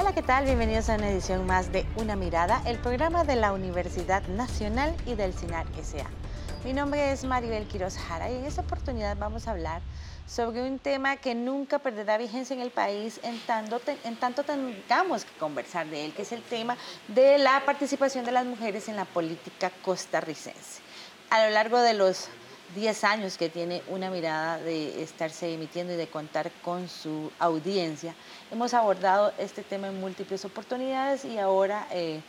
Hola, ¿qué tal? Bienvenidos a una edición más de Una Mirada, el programa de la Universidad Nacional y del CINAR SA. Mi nombre es Maribel Quiroz Jara y en esta oportunidad vamos a hablar sobre un tema que nunca perderá vigencia en el país en tanto, en tanto tengamos que conversar de él, que es el tema de la participación de las mujeres en la política costarricense. A lo largo de los 10 años que tiene una mirada de estarse emitiendo y de contar con su audiencia. Hemos abordado este tema en múltiples oportunidades y ahora, eh,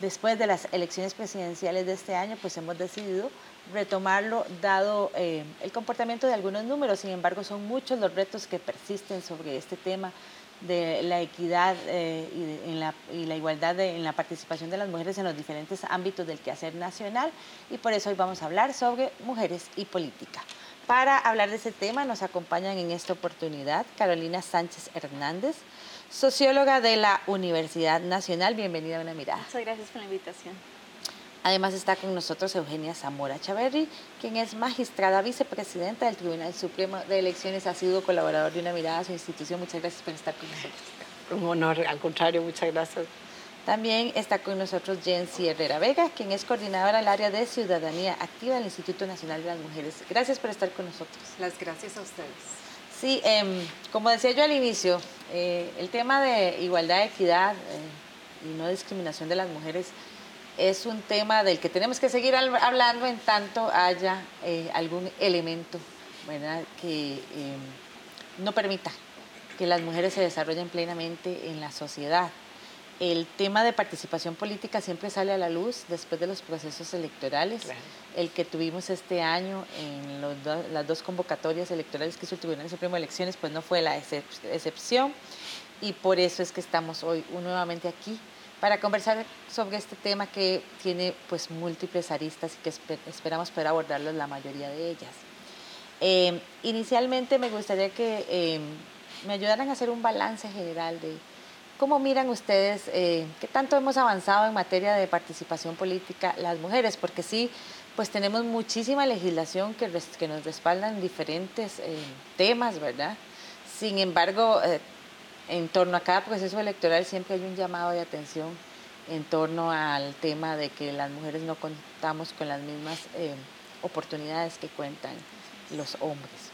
después de las elecciones presidenciales de este año, pues hemos decidido retomarlo dado eh, el comportamiento de algunos números. Sin embargo, son muchos los retos que persisten sobre este tema de la equidad eh, y, la, y, la, igualdad en la participación de las mujeres en los diferentes ámbitos del quehacer nacional y por eso hoy vamos a hablar sobre mujeres y política. Para hablar de ese tema nos acompañan en esta oportunidad Carolina Sánchez Hernández, socióloga de la Universidad Nacional. Bienvenida a una mirada. Muchas gracias por la invitación. Además está con nosotros Eugenia Zamora Chaverri, quien es magistrada vicepresidenta del Tribunal Supremo de Elecciones, ha sido colaborador de una mirada a su institución. Muchas gracias por estar con nosotros. Un honor, al contrario, muchas gracias. También está con nosotros Jensi Herrera Vega, quien es coordinadora del área de ciudadanía activa del Instituto Nacional de las Mujeres. Gracias por estar con nosotros. Las gracias a ustedes. Sí, eh, como decía yo al inicio, eh, el tema de igualdad, equidad eh, y no discriminación de las mujeres es un tema del que tenemos que seguir hablando en tanto haya eh, algún elemento que eh, no permita que las mujeres se desarrollen plenamente en la sociedad. El tema de participación política siempre sale a la luz después de los procesos electorales. El que tuvimos este año en las dos convocatorias electorales que hizo el Tribunal Supremo de Elecciones, pues no fue la excepción. Y por eso es que estamos hoy nuevamente aquí para conversar sobre este tema que tiene pues múltiples aristas y que esperamos poder abordarlos la mayoría de ellas. Eh, inicialmente me gustaría que eh, me ayudaran a hacer un balance general de cómo miran ustedes eh, qué tanto hemos avanzado en materia de participación política las mujeres, porque sí, pues tenemos muchísima legislación que, que nos respaldan diferentes temas, ¿verdad? Sin embargo, en torno a cada proceso electoral siempre hay un llamado de atención en torno al tema de que las mujeres no contamos con las mismas eh, oportunidades que cuentan los hombres.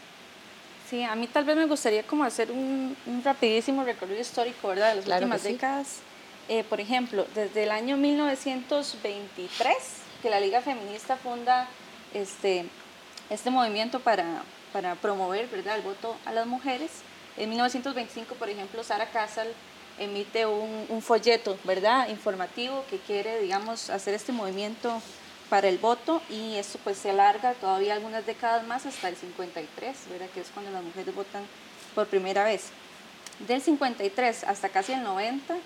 Sí, a mí tal vez me gustaría como hacer un, rapidísimo recorrido histórico, ¿verdad? De las últimas décadas. Eh, por ejemplo, desde el año 1923, que la Liga Feminista funda este, este movimiento para, para promover, ¿verdad?, el voto a las mujeres. En 1925, por ejemplo, Sara Casal emite un, folleto, ¿verdad?, informativo que quiere, digamos, hacer este movimiento para el voto y esto pues se alarga todavía algunas décadas más hasta el 53, ¿verdad?, que es cuando las mujeres votan por primera vez. Del 53 hasta casi el 90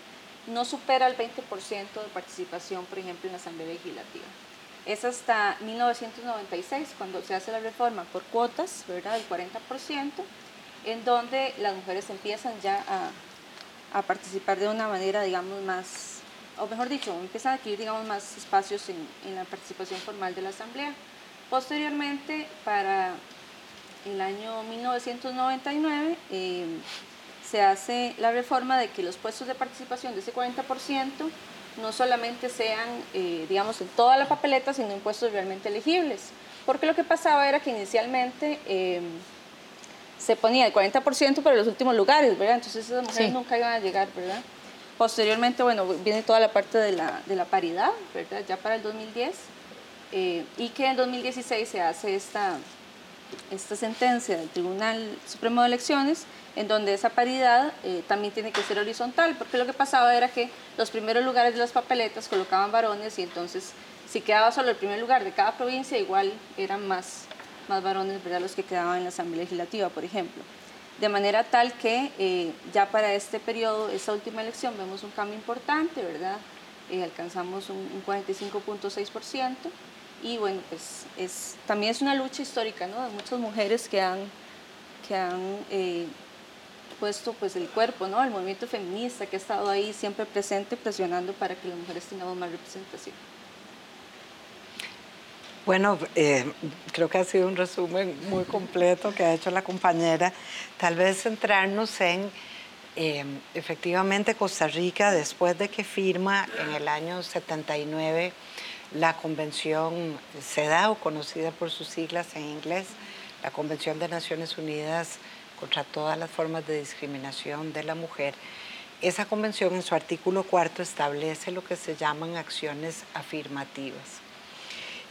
no supera el 20% de participación, por ejemplo, en la Asamblea Legislativa. Es hasta 1996 cuando se hace la reforma por cuotas, ¿verdad?, del 40%, en donde las mujeres empiezan ya a, participar de una manera, digamos, más, o mejor dicho, empiezan a adquirir, digamos, más espacios en, la participación formal de la Asamblea. Posteriormente, para el año 1999, eh, se hace la reforma de que los puestos de participación de ese 40% no solamente sean, eh, digamos, en toda la papeleta, sino en puestos realmente elegibles. Porque lo que pasaba era que inicialmente... Eh, se ponía el 40% para los últimos lugares, ¿verdad? Entonces esas mujeres nunca iban a llegar, ¿verdad? Posteriormente, bueno, viene toda la parte de la, de la paridad, ¿verdad? Ya para el 2010, eh, y que en 2016 se hace esta, esta sentencia del Tribunal Supremo de Elecciones, en donde esa paridad eh, también tiene que ser horizontal, porque lo que pasaba era que los primeros lugares de las papeletas colocaban varones y entonces si quedaba solo el primer lugar de cada provincia, igual eran más más varones, ¿verdad? Los que quedaban en la Asamblea Legislativa, por ejemplo. De manera tal que eh, ya para este periodo, esta última elección, vemos un cambio importante, ¿verdad? Eh, alcanzamos un, 45.6% y bueno, pues es, también es una lucha histórica, ¿no? De muchas mujeres que han, que han eh, puesto pues el cuerpo, ¿no? El movimiento feminista que ha estado ahí siempre presente presionando para que las mujeres tengamos más representación. Bueno, eh, creo que ha sido un resumen muy completo que ha hecho la compañera. Tal vez centrarnos en Eh, efectivamente, Costa Rica, después de que firma en el año 79 la Convención CEDAW, conocida por sus siglas en inglés, la Convención de Naciones Unidas contra todas las formas de discriminación de la mujer, esa convención en su artículo cuarto establece lo que se llaman acciones afirmativas.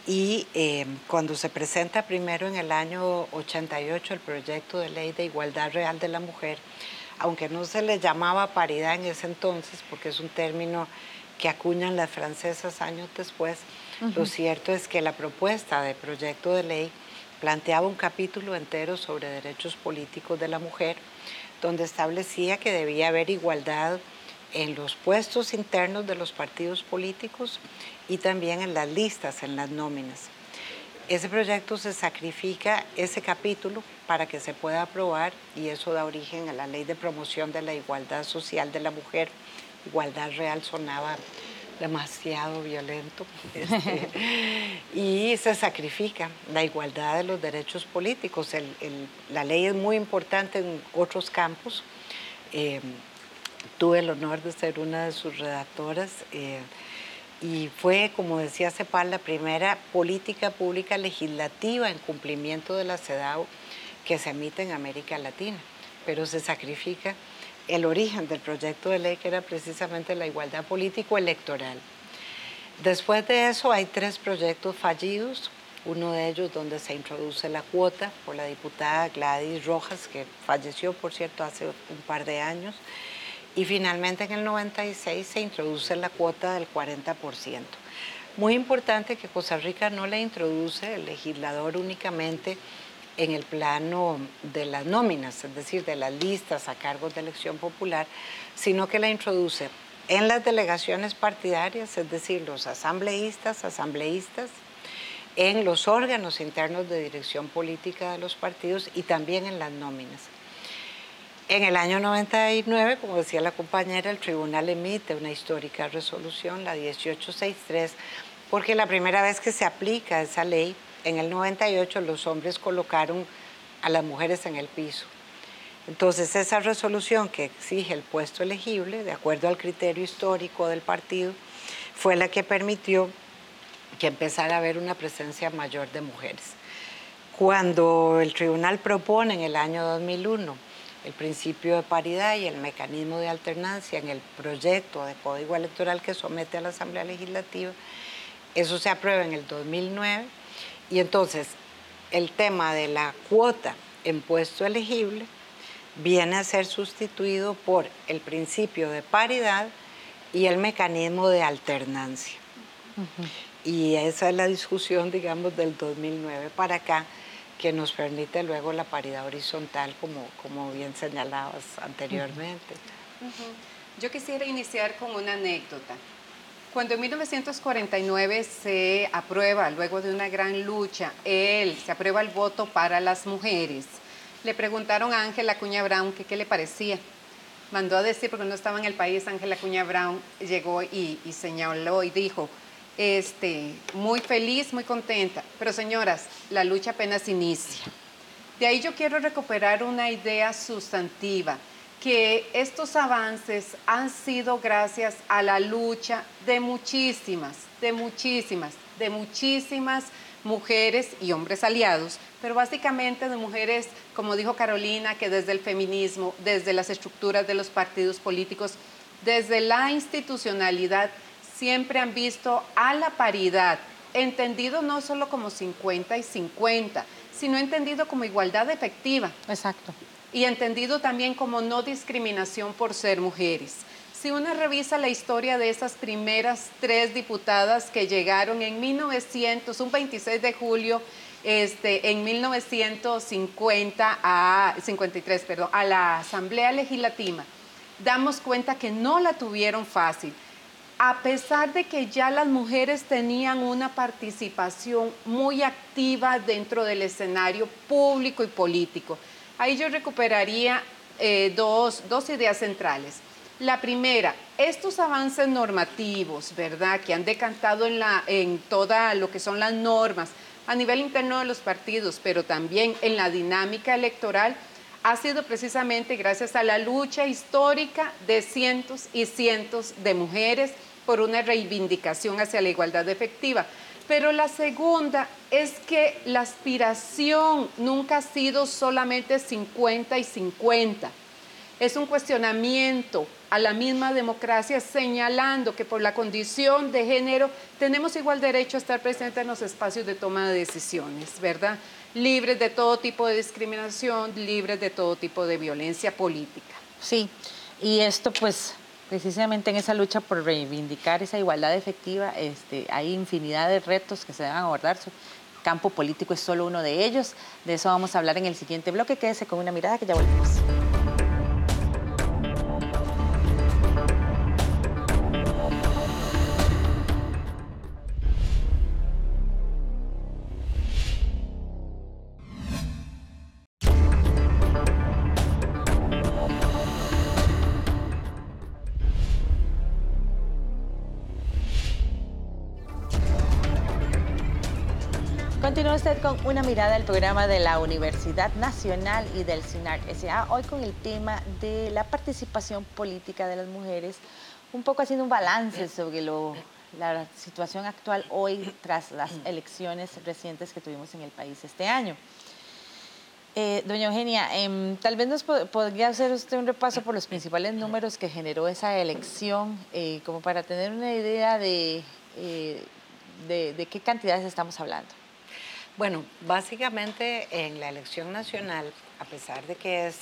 Y eh, cuando se presenta primero en el año 88 el proyecto de ley de igualdad real de la mujer, aunque no se le llamaba paridad en ese entonces, porque es un término que acuñan las francesas años después, lo cierto es que la propuesta de proyecto de ley planteaba un capítulo entero sobre derechos políticos de la mujer, donde establecía que debía haber igualdad en los puestos internos de los partidos políticos y también en las listas, en las nóminas. Ese proyecto se sacrifica ese capítulo para que se pueda aprobar y eso da origen a la ley de promoción de la igualdad social de la mujer. Igualdad real sonaba demasiado violento este, y se sacrifica la igualdad de los derechos políticos. la ley es muy importante en otros campos. Eh, tuve el honor de ser una de sus redactoras. Eh, y fue, como decía Cepal, la primera política pública legislativa en cumplimiento de la CEDAW que se emite en América Latina, pero se sacrifica el origen del proyecto de ley que era precisamente la igualdad político-electoral. Después de eso hay tres proyectos fallidos, uno de ellos donde se introduce la cuota por la diputada Gladys Rojas, que falleció, por cierto, hace un par de años, y finalmente en el 96 se introduce la cuota del 40%. Muy importante que Costa Rica no la introduce el legislador únicamente en el plano de las nóminas, es decir, de las listas a cargos de elección popular, sino que la introduce en las delegaciones partidarias, es decir, los asambleístas, asambleístas, en los órganos internos de dirección política de los partidos y también en las nóminas. En el año 99, como decía la compañera, el tribunal emite una histórica resolución, la 1863, porque la primera vez que se aplica esa ley, en el 98 los hombres colocaron a las mujeres en el piso. Entonces esa resolución que exige el puesto elegible, de acuerdo al criterio histórico del partido, fue la que permitió que empezara a haber una presencia mayor de mujeres. Cuando el tribunal propone en el año 2001 el principio de paridad y el mecanismo de alternancia en el proyecto de código electoral que somete a la Asamblea Legislativa. Eso se aprueba en el 2009 y entonces el tema de la cuota en puesto elegible viene a ser sustituido por el principio de paridad y el mecanismo de alternancia. Y esa es la discusión, digamos, del 2009 para acá que nos permite luego la paridad horizontal, como, como bien señalabas anteriormente. Yo quisiera iniciar con una anécdota. Cuando en 1949 se aprueba, luego de una gran lucha, él, se aprueba el voto para las mujeres, le preguntaron a Ángela Cuña Brown qué le parecía. Mandó a decir, porque no estaba en el país, Ángela Cuña Brown llegó y, y señaló y dijo, este, muy feliz, muy contenta. Pero señoras, la lucha apenas inicia. De ahí yo quiero recuperar una idea sustantiva, que estos avances han sido gracias a la lucha de muchísimas, de muchísimas, de muchísimas mujeres y hombres aliados, pero básicamente de mujeres, como dijo Carolina, que desde el feminismo, desde las estructuras de los partidos políticos, desde la institucionalidad, siempre han visto a la paridad, entendido no solo como 50 y 50, sino entendido como igualdad efectiva. Exacto. Y entendido también como no discriminación por ser mujeres. Si uno revisa la historia de esas primeras tres diputadas que llegaron en 1900, un 26 de julio, este, en 1950 a 53, perdón, a la Asamblea Legislativa, damos cuenta que no la tuvieron fácil a pesar de que ya las mujeres tenían una participación muy activa dentro del escenario público y político. Ahí yo recuperaría eh, dos, ideas centrales. La primera, estos avances normativos, ¿verdad?, que han decantado en, la, en toda lo que son las normas a nivel interno de los partidos, pero también en la dinámica electoral, ha sido precisamente gracias a la lucha histórica de cientos y cientos de mujeres por una reivindicación hacia la igualdad efectiva. Pero la segunda es que la aspiración nunca ha sido solamente 50 y 50. Es un cuestionamiento a la misma democracia señalando que por la condición de género tenemos igual derecho a estar presentes en los espacios de toma de decisiones, ¿verdad? Libres de todo tipo de discriminación, libres de todo tipo de violencia política. Sí, y esto pues precisamente en esa lucha por reivindicar esa igualdad efectiva, este, hay infinidad de retos que se deben abordar. Su campo político es solo uno de ellos. De eso vamos a hablar en el siguiente bloque. Quédese con una mirada que ya volvemos. Una mirada al programa de la Universidad Nacional y del CINAR SA, hoy con el tema de la participación política de las mujeres, un poco haciendo un balance sobre la situación actual hoy tras las elecciones recientes que tuvimos en el país este año. Eh, doña Eugenia, em, tal vez nos podría hacer usted un repaso por los principales números que generó esa elección, eh, como para tener una idea de, eh, de qué cantidades estamos hablando. Bueno, básicamente en la elección nacional, a pesar de que es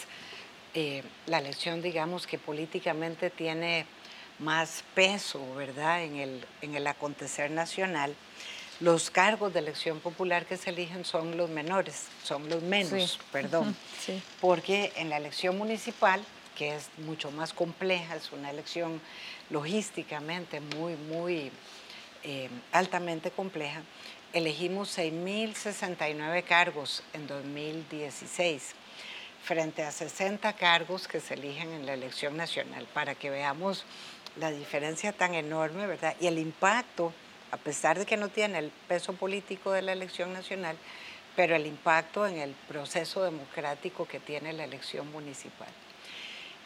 eh, la elección, digamos, que políticamente tiene más peso, ¿verdad?, en el, en el acontecer nacional, los cargos de elección popular que se eligen son los menores, son los menos, perdón, porque en la elección municipal, que es mucho más compleja, es una elección logísticamente muy, muy eh, altamente compleja, elegimos 6.069 cargos en 2016 frente a 60 cargos que se eligen en la elección nacional, para que veamos la diferencia tan enorme, ¿verdad? Y el impacto, a pesar de que no tiene el peso político de la elección nacional, pero el impacto en el proceso democrático que tiene la elección municipal.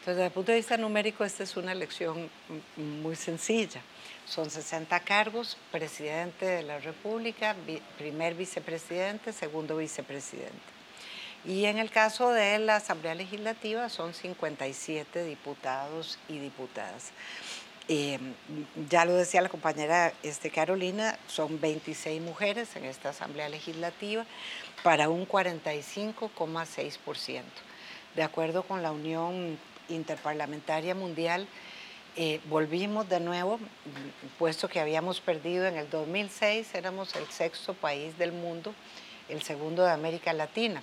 Entonces, desde el punto de vista numérico, esta es una elección muy sencilla. Son 60 cargos, presidente de la República, primer vicepresidente, segundo vicepresidente. Y en el caso de la Asamblea Legislativa son 57 diputados y diputadas. Em, ya lo decía la compañera este, Carolina, son 26 mujeres en esta Asamblea Legislativa para un 45,6%. De acuerdo con la Unión Interparlamentaria Mundial, eh, volvimos de nuevo, puesto que habíamos perdido en el 2006, éramos el sexto país del mundo, el segundo de América Latina,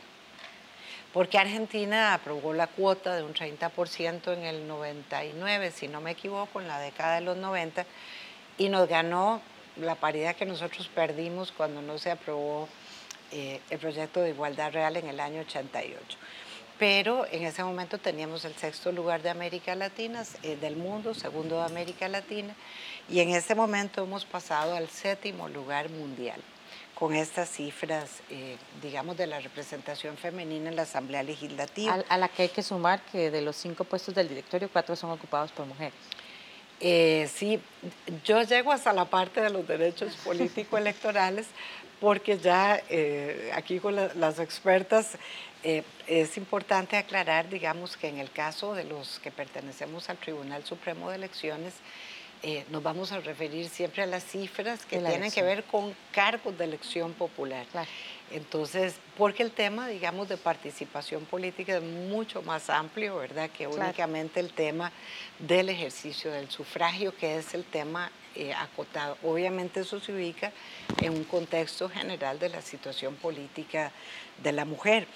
porque Argentina aprobó la cuota de un 30% en el 99, si no me equivoco, en la década de los 90, y nos ganó la paridad que nosotros perdimos cuando no se aprobó eh, el proyecto de igualdad real en el año 88 pero en ese momento teníamos el sexto lugar de América Latina, eh, del mundo, segundo de América Latina, y en ese momento hemos pasado al séptimo lugar mundial con estas cifras, eh, digamos, de la representación femenina en la Asamblea Legislativa. A, la que hay que sumar que de los cinco puestos del directorio, cuatro son ocupados por mujeres. Eh, sí, yo llego hasta la parte de los derechos político-electorales porque ya aquí con las expertas eh, es importante aclarar, digamos, que en el caso de los que pertenecemos al Tribunal Supremo de Elecciones, eh, nos vamos a referir siempre a las cifras que tienen que ver con cargos de elección popular. Entonces, porque el tema, digamos, de participación política es mucho más amplio, ¿verdad?, que únicamente el tema del ejercicio del sufragio, que es el tema eh, acotado. Obviamente eso se ubica en un contexto general de la situación política de la mujer.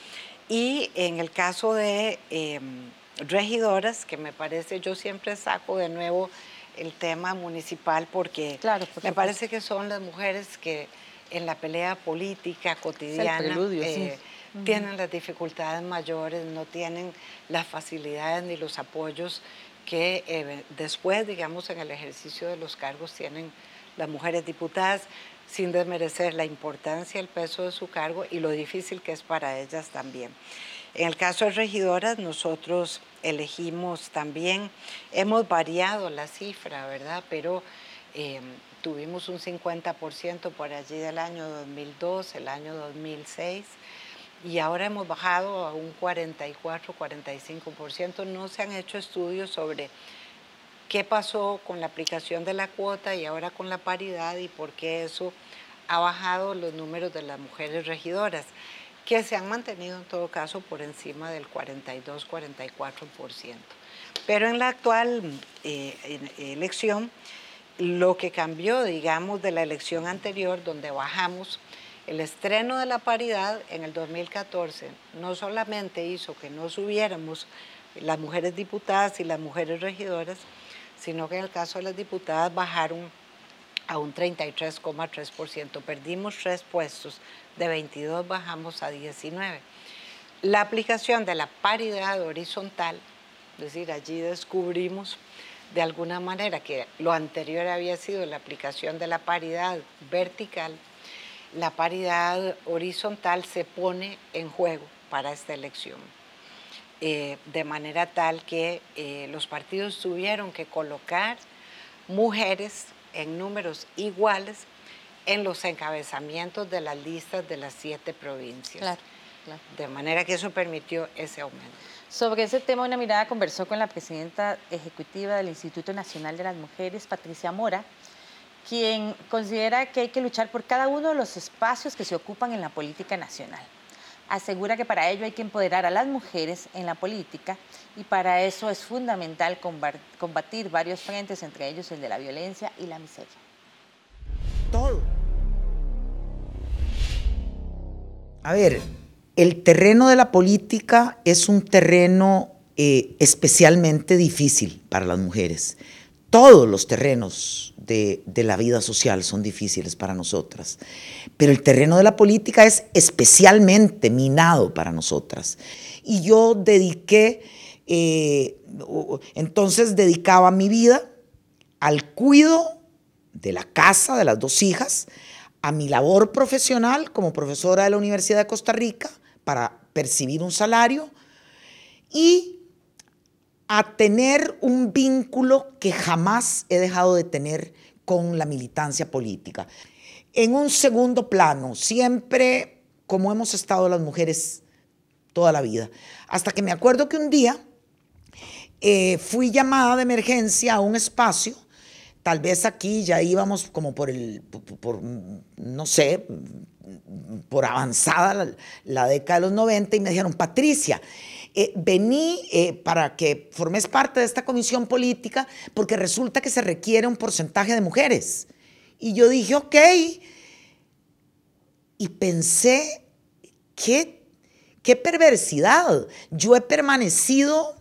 Y en el caso de em, regidoras, que me parece, yo siempre saco de nuevo el tema municipal porque me parece que son las mujeres que en la pelea política cotidiana eh, tienen las dificultades mayores, no tienen las facilidades ni los apoyos que eh, después, digamos, en el ejercicio de los cargos tienen las mujeres diputadas sin desmerecer la importancia, el peso de su cargo y lo difícil que es para ellas también. En el caso de regidoras, nosotros elegimos también, hemos variado la cifra, ¿verdad? Pero em, tuvimos un 50% por allí del año 2002, el año 2006, y ahora hemos bajado a un 44, 45%. No se han hecho estudios sobre qué pasó con la aplicación de la cuota y ahora con la paridad y por qué eso ha bajado los números de las mujeres regidoras, que se han mantenido en todo caso por encima del 42-44%. Pero en la actual eh, elección, lo que cambió, digamos, de la elección anterior, donde bajamos, el estreno de la paridad en el 2014 no solamente hizo que no subiéramos las mujeres diputadas y las mujeres regidoras, sino que en el caso de las diputadas bajaron a un 33,3%. Perdimos tres puestos, de 22 bajamos a 19. La aplicación de la paridad horizontal, es decir, allí descubrimos de alguna manera que lo anterior había sido la aplicación de la paridad vertical, la paridad horizontal se pone en juego para esta elección. Eh, de manera tal que eh, los partidos tuvieron que colocar mujeres en números iguales en los encabezamientos de las listas de las siete provincias. De manera que eso permitió ese aumento. Sobre ese tema, una mirada conversó con la presidenta ejecutiva del Instituto Nacional de las Mujeres, Patricia Mora, quien considera que hay que luchar por cada uno de los espacios que se ocupan en la política nacional asegura que para ello hay que empoderar a las mujeres en la política y para eso es fundamental combatir varios frentes, entre ellos el de la violencia y la miseria. Todo. A ver, el terreno de la política es un terreno eh, especialmente difícil para las mujeres. Todos los terrenos de, la vida social son difíciles para nosotras, pero el terreno de la política es especialmente minado para nosotras. Y yo dediqué, eh, entonces dedicaba mi vida al cuido de la casa de las dos hijas, a mi labor profesional como profesora de la Universidad de Costa Rica para percibir un salario y a tener un vínculo que jamás he dejado de tener con la militancia política. En un segundo plano, siempre como hemos estado las mujeres toda la vida. Hasta que me acuerdo que un día eh, fui llamada de emergencia a un espacio, tal vez aquí ya íbamos como por el, por, no sé, por avanzada la, la década de los 90 y me dijeron, Patricia, eh, vení eh, para que formes parte de esta comisión política porque resulta que se requiere un porcentaje de mujeres. Y yo dije, ok. Y pensé, qué, qué perversidad. Yo he permanecido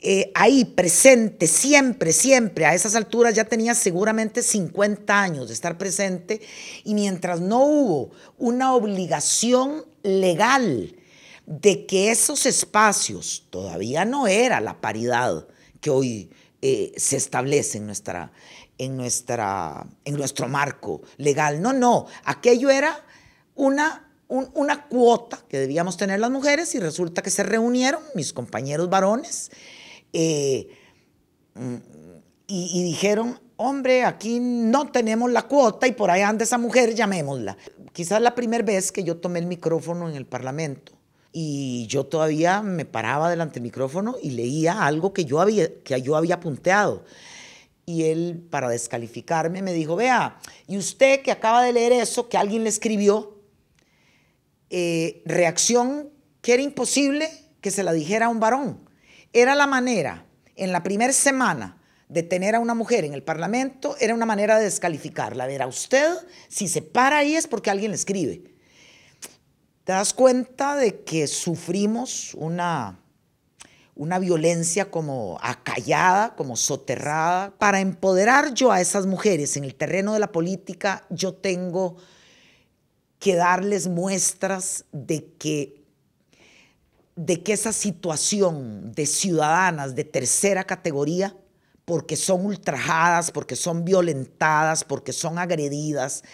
eh, ahí presente, siempre, siempre. A esas alturas ya tenía seguramente 50 años de estar presente y mientras no hubo una obligación legal de que esos espacios todavía no era la paridad que hoy eh, se establece en, nuestra, en, nuestra, en nuestro marco legal. No, no, aquello era una, una cuota que debíamos tener las mujeres y resulta que se reunieron mis compañeros varones eh, y, y dijeron, hombre, aquí no tenemos la cuota y por ahí anda esa mujer, llamémosla. Quizás la primera vez que yo tomé el micrófono en el Parlamento y yo todavía me paraba delante del micrófono y leía algo que yo había, que yo había punteado. Y él, para descalificarme, me dijo, vea, y usted que acaba de leer eso, que alguien le escribió, eh, reacción que era imposible que se la dijera a un varón. Era la manera, en la primera semana, de tener a una mujer en el Parlamento, era una manera de descalificarla. Ver a usted, si se para ahí es porque alguien le escribe te das cuenta de que sufrimos una, una violencia como acallada, como soterrada. Para empoderar yo a esas mujeres en el terreno de la política, yo tengo que darles muestras de que, de que esa situación de ciudadanas de tercera categoría, porque son ultrajadas, porque son violentadas, porque son agredidas,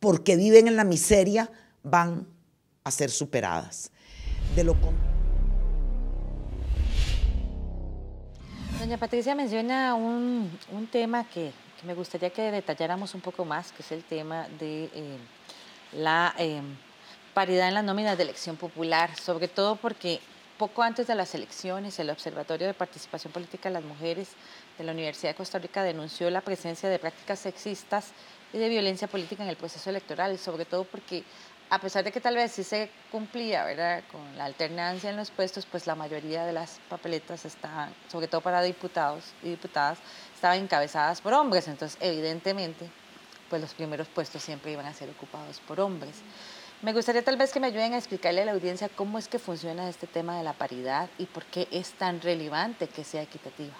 porque viven en la miseria, van a ser superadas. De lo Doña Patricia menciona un, un tema que, que, me gustaría que detalláramos un poco más, que es el tema de eh, la eh, paridad en las nóminas de elección popular, sobre todo porque poco antes de las elecciones, el Observatorio de Participación Política de las Mujeres de la Universidad de Costa Rica denunció la presencia de prácticas sexistas y de violencia política en el proceso electoral, sobre todo porque a pesar de que tal vez sí se cumplía ¿verdad? con la alternancia en los puestos, pues la mayoría de las papeletas estaban, sobre todo para diputados y diputadas, estaban encabezadas por hombres. Entonces, evidentemente, pues los primeros puestos siempre iban a ser ocupados por hombres. Me gustaría tal vez que me ayuden a explicarle a la audiencia cómo es que funciona este tema de la paridad y por qué es tan relevante que sea equitativa.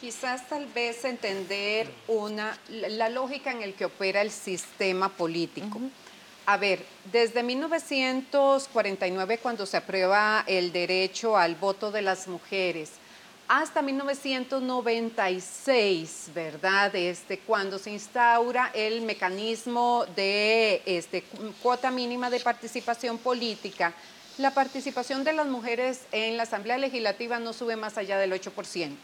Quizás tal vez entender una, la lógica en el que opera el sistema político. A ver, desde 1949, cuando se aprueba el derecho al voto de las mujeres, hasta 1996, ¿verdad? Este, cuando se instaura el mecanismo de este, cuota mínima de participación política, la participación de las mujeres en la Asamblea Legislativa no sube más allá del 8%.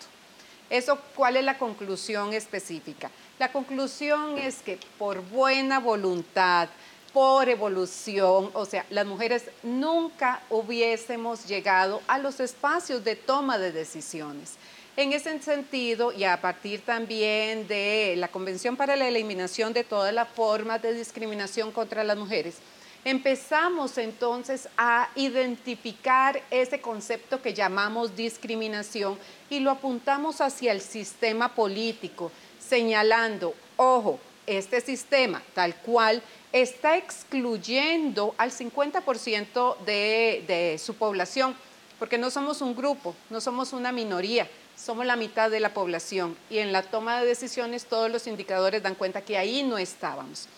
Eso, ¿cuál es la conclusión específica? La conclusión es que por buena voluntad, por evolución, o sea, las mujeres nunca hubiésemos llegado a los espacios de toma de decisiones. En ese sentido, y a partir también de la Convención para la Eliminación de todas las formas de discriminación contra las mujeres, empezamos entonces a identificar ese concepto que llamamos discriminación y lo apuntamos hacia el sistema político, señalando, ojo, este sistema tal cual está excluyendo al 50% de, su población, porque no somos un grupo, no somos una minoría, somos la mitad de la población y en la toma de decisiones todos los indicadores dan cuenta que ahí no estábamos.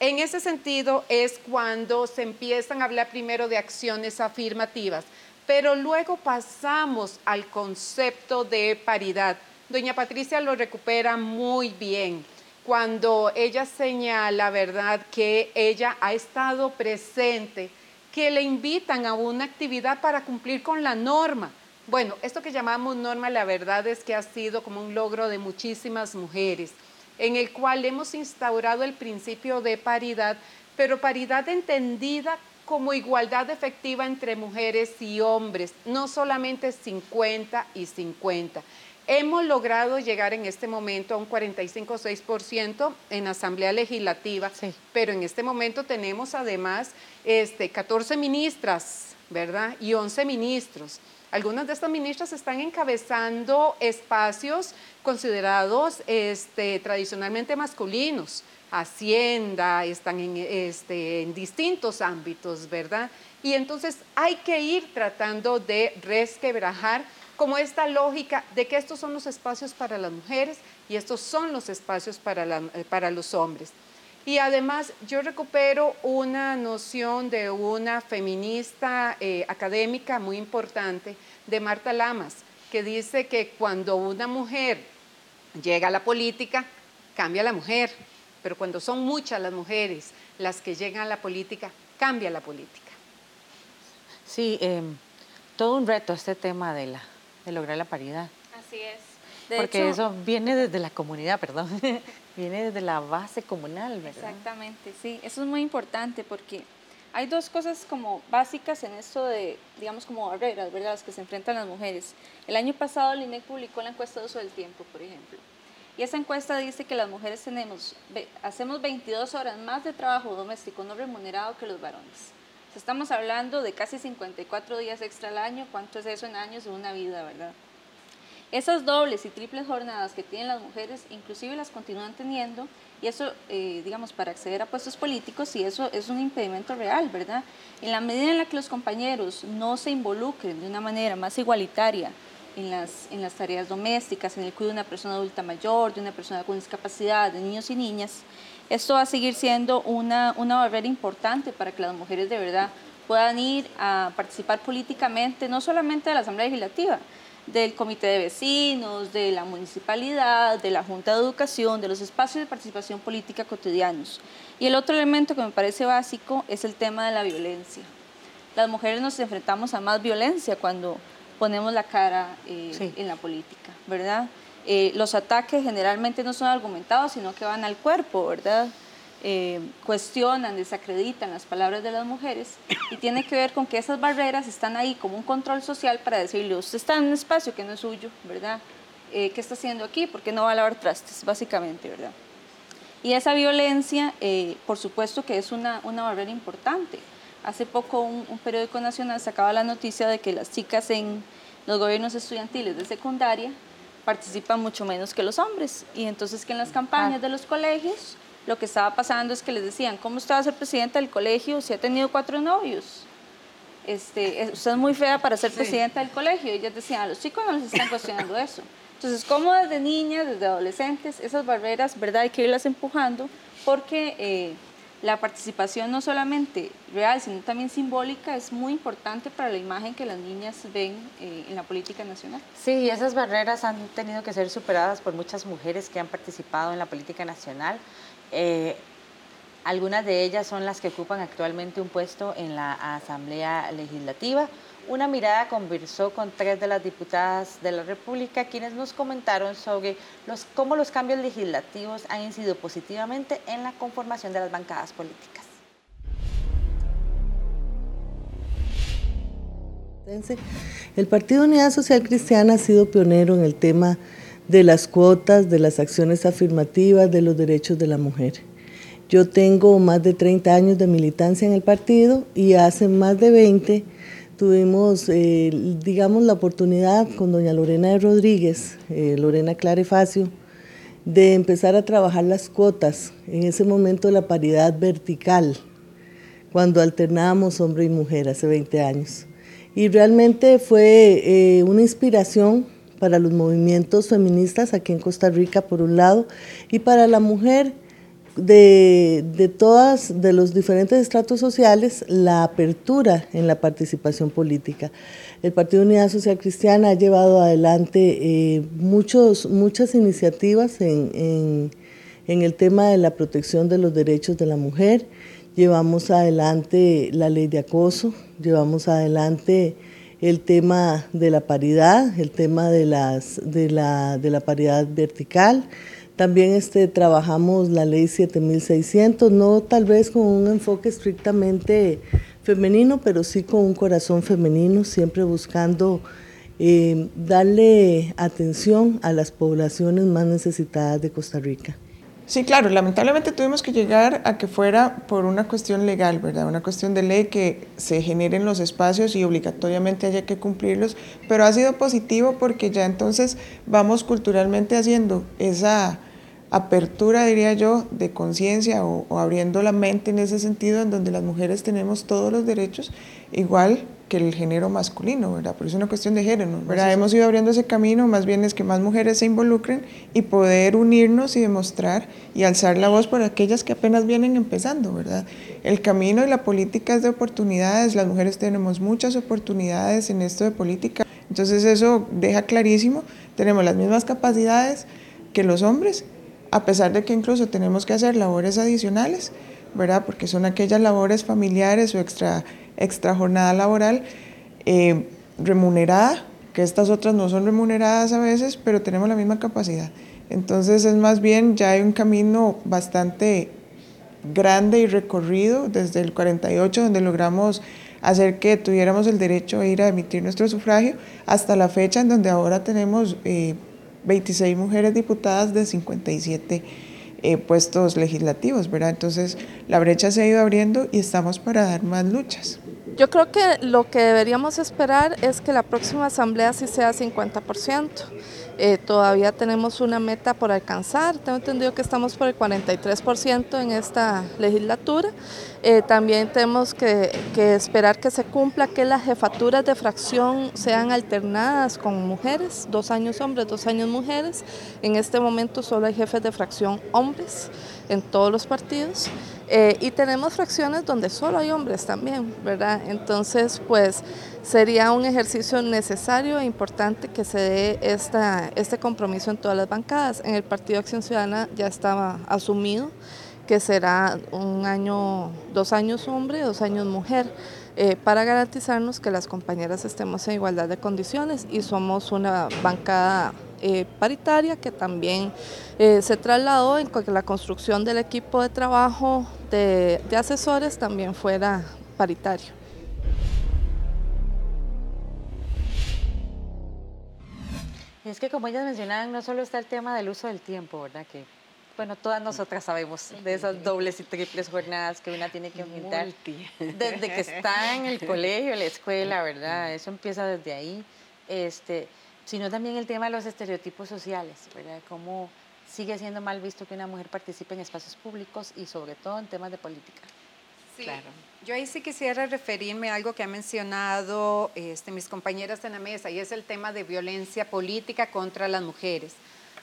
En ese sentido es cuando se empiezan a hablar primero de acciones afirmativas, pero luego pasamos al concepto de paridad. Doña Patricia lo recupera muy bien cuando ella señala, ¿verdad?, que ella ha estado presente, que le invitan a una actividad para cumplir con la norma. Bueno, esto que llamamos norma, la verdad es que ha sido como un logro de muchísimas mujeres, en el cual hemos instaurado el principio de paridad, pero paridad entendida como igualdad efectiva entre mujeres y hombres, no solamente 50 y 50. Hemos logrado llegar en este momento a un 45-6% en Asamblea Legislativa, pero en este momento tenemos además este, 14 ministras, ¿verdad? Y 11 ministros. Algunas de estas ministras están encabezando espacios considerados este, tradicionalmente masculinos. Hacienda, están en, este, en distintos ámbitos, ¿verdad? Y entonces hay que ir tratando de resquebrajar como esta lógica de que estos son los espacios para las mujeres y estos son los espacios para, eh, para los hombres. Y además yo recupero una noción de una feminista eh, académica muy importante, de Marta Lamas, que dice que cuando una mujer llega a la política, cambia la mujer, pero cuando son muchas las mujeres las que llegan a la política, cambia la política. Sí, em, todo un reto este tema de la de lograr la paridad. Así es. Porque eso viene desde la comunidad, perdón, viene desde la base comunal, ¿verdad? Exactamente, sí, eso es muy importante porque hay dos cosas como básicas en esto de, digamos, como barreras, ¿verdad?, las que se enfrentan las mujeres. El año pasado el INEC publicó la encuesta de uso del tiempo, por ejemplo, y esa encuesta dice que las mujeres tenemos, hacemos 22 horas más de trabajo doméstico no remunerado que los varones. Estamos hablando de casi 54 días extra al año, ¿cuánto es eso en años de una vida, verdad? Esas dobles y triples jornadas que tienen las mujeres, inclusive las continúan teniendo, y eso, eh, digamos, para acceder a puestos políticos, y eso es un impedimento real, ¿verdad? En la medida en la que los compañeros no se involucren de una manera más igualitaria en las, en las tareas domésticas, en el cuidado de una persona adulta mayor, de una persona con discapacidad, de niños y niñas, esto va a seguir siendo una, una barrera importante para que las mujeres de verdad puedan ir a participar políticamente, no solamente de la Asamblea Legislativa, del Comité de Vecinos, de la Municipalidad, de la Junta de Educación, de los espacios de participación política cotidianos. Y el otro elemento que me parece básico es el tema de la violencia. Las mujeres nos enfrentamos a más violencia cuando ponemos la cara eh, en la política, ¿verdad? Eh, los ataques generalmente no son argumentados, sino que van al cuerpo, ¿verdad? Eh, cuestionan, desacreditan las palabras de las mujeres y tiene que ver con que esas barreras están ahí como un control social para decirle, usted está en un espacio que no es suyo, ¿verdad? ¿Qué está haciendo aquí? ¿Por qué no va a lavar trastes? Básicamente, ¿verdad? Y esa violencia, por supuesto que es una, una barrera importante. Hace poco un, periódico nacional sacaba la noticia de que las chicas en los gobiernos estudiantiles de secundaria participan mucho menos que los hombres. Y entonces que en las campañas de los colegios lo que estaba pasando es que les decían, ¿cómo usted va a ser presidenta del colegio si ha tenido cuatro novios? Este, usted es muy fea para ser presidenta del colegio. Y ellas decían, a los chicos no les están cuestionando eso. Entonces, ¿cómo desde niñas, desde adolescentes, esas barreras, verdad, hay que irlas empujando? Porque... Eh, la participación no solamente real, sino también simbólica es muy importante para la imagen que las niñas ven eh, en la política nacional. Sí, esas barreras han tenido que ser superadas por muchas mujeres que han participado en la política nacional. Eh, algunas de ellas son las que ocupan actualmente un puesto en la Asamblea Legislativa. Una mirada conversó con tres de las diputadas de la República, quienes nos comentaron sobre cómo los cambios legislativos han incidido positivamente en la conformación de las bancadas políticas. El Partido Unidad Social Cristiana ha sido pionero en el tema de las cuotas, de las acciones afirmativas, de los derechos de la mujer. Yo tengo más de 30 años de militancia en el partido y hace más de 20 tuvimos, eh, digamos, la oportunidad con doña Lorena Rodríguez, eh, Lorena Clarefacio, de empezar a trabajar las cuotas, en ese momento la paridad vertical, cuando alternábamos hombre y mujer hace 20 años. Y realmente fue eh, una inspiración para los movimientos feministas aquí en Costa Rica, por un lado, y para la mujer de, de todas, de los diferentes estratos sociales, la apertura en la participación política. El Partido Unidad Social Cristiana ha llevado adelante eh, muchos, muchas iniciativas en, en, en el tema de la protección de los derechos de la mujer. Llevamos adelante la ley de acoso, llevamos adelante el tema de la paridad, el tema de, las, de, la, de la paridad vertical. También este, trabajamos la ley 7600, no tal vez con un enfoque estrictamente femenino, pero sí con un corazón femenino, siempre buscando eh, darle atención a las poblaciones más necesitadas de Costa Rica. Sí, claro, lamentablemente tuvimos que llegar a que fuera por una cuestión legal, ¿verdad? Una cuestión de ley que se generen los espacios y obligatoriamente haya que cumplirlos, pero ha sido positivo porque ya entonces vamos culturalmente haciendo esa apertura, diría yo, de conciencia o, abriendo la mente en ese sentido, en donde las mujeres tenemos todos los derechos, igual que el género masculino, ¿verdad? Por eso es una cuestión de género, ¿verdad? Hemos ido abriendo ese camino, más bien es que más mujeres se involucren y poder unirnos y demostrar y alzar la voz por aquellas que apenas vienen empezando, ¿verdad? El camino y la política es de oportunidades, las mujeres tenemos muchas oportunidades en esto de política, entonces eso deja clarísimo, tenemos las mismas capacidades que los hombres a pesar de que incluso tenemos que hacer labores adicionales, ¿verdad? Porque son aquellas labores familiares o extra, extra jornada laboral eh, remunerada, que estas otras no son remuneradas a veces, pero tenemos la misma capacidad. Entonces es más bien, ya hay un camino bastante grande y recorrido desde el 48, donde logramos hacer que tuviéramos el derecho a ir a emitir nuestro sufragio, hasta la fecha en donde ahora tenemos... Eh, 26 mujeres diputadas de 57 eh, puestos legislativos, ¿verdad? Entonces la brecha se ha ido abriendo y estamos para dar más luchas. Yo creo que lo que deberíamos esperar es que la próxima asamblea sí sea 50%. Eh, todavía tenemos una meta por alcanzar, tengo entendido que estamos por el 43% en esta legislatura. Eh, también tenemos que, esperar que se cumpla que las jefaturas de fracción sean alternadas con mujeres, dos años hombres, dos años mujeres. En este momento solo hay jefes de fracción hombres en todos los partidos. Eh, y tenemos fracciones donde solo hay hombres también, ¿verdad? Entonces, pues sería un ejercicio necesario e importante que se dé esta, este compromiso en todas las bancadas. En el Partido Acción Ciudadana ya estaba asumido que será un año, dos años hombre, dos años mujer. eh, para garantizarnos que las compañeras estemos en igualdad de condiciones y somos una bancada eh, paritaria que también eh, se trasladó en que la construcción del equipo de trabajo de, de asesores también fuera paritario. Es que como ellas mencionaban, no solo está el tema del uso del tiempo, ¿verdad? Que, bueno, todas nosotras sabemos de esas dobles y triples jornadas que una tiene que aumentar desde que está en el colegio, la escuela, ¿verdad? Eso empieza desde ahí. Este, sino también el tema de los estereotipos sociales, ¿verdad? Cómo sigue siendo mal visto que una mujer participe en espacios públicos y sobre todo en temas de política. Sí, claro. Yo ahí sí quisiera referirme a algo que han mencionado este, mis compañeras en la mesa y es el tema de violencia política contra las mujeres.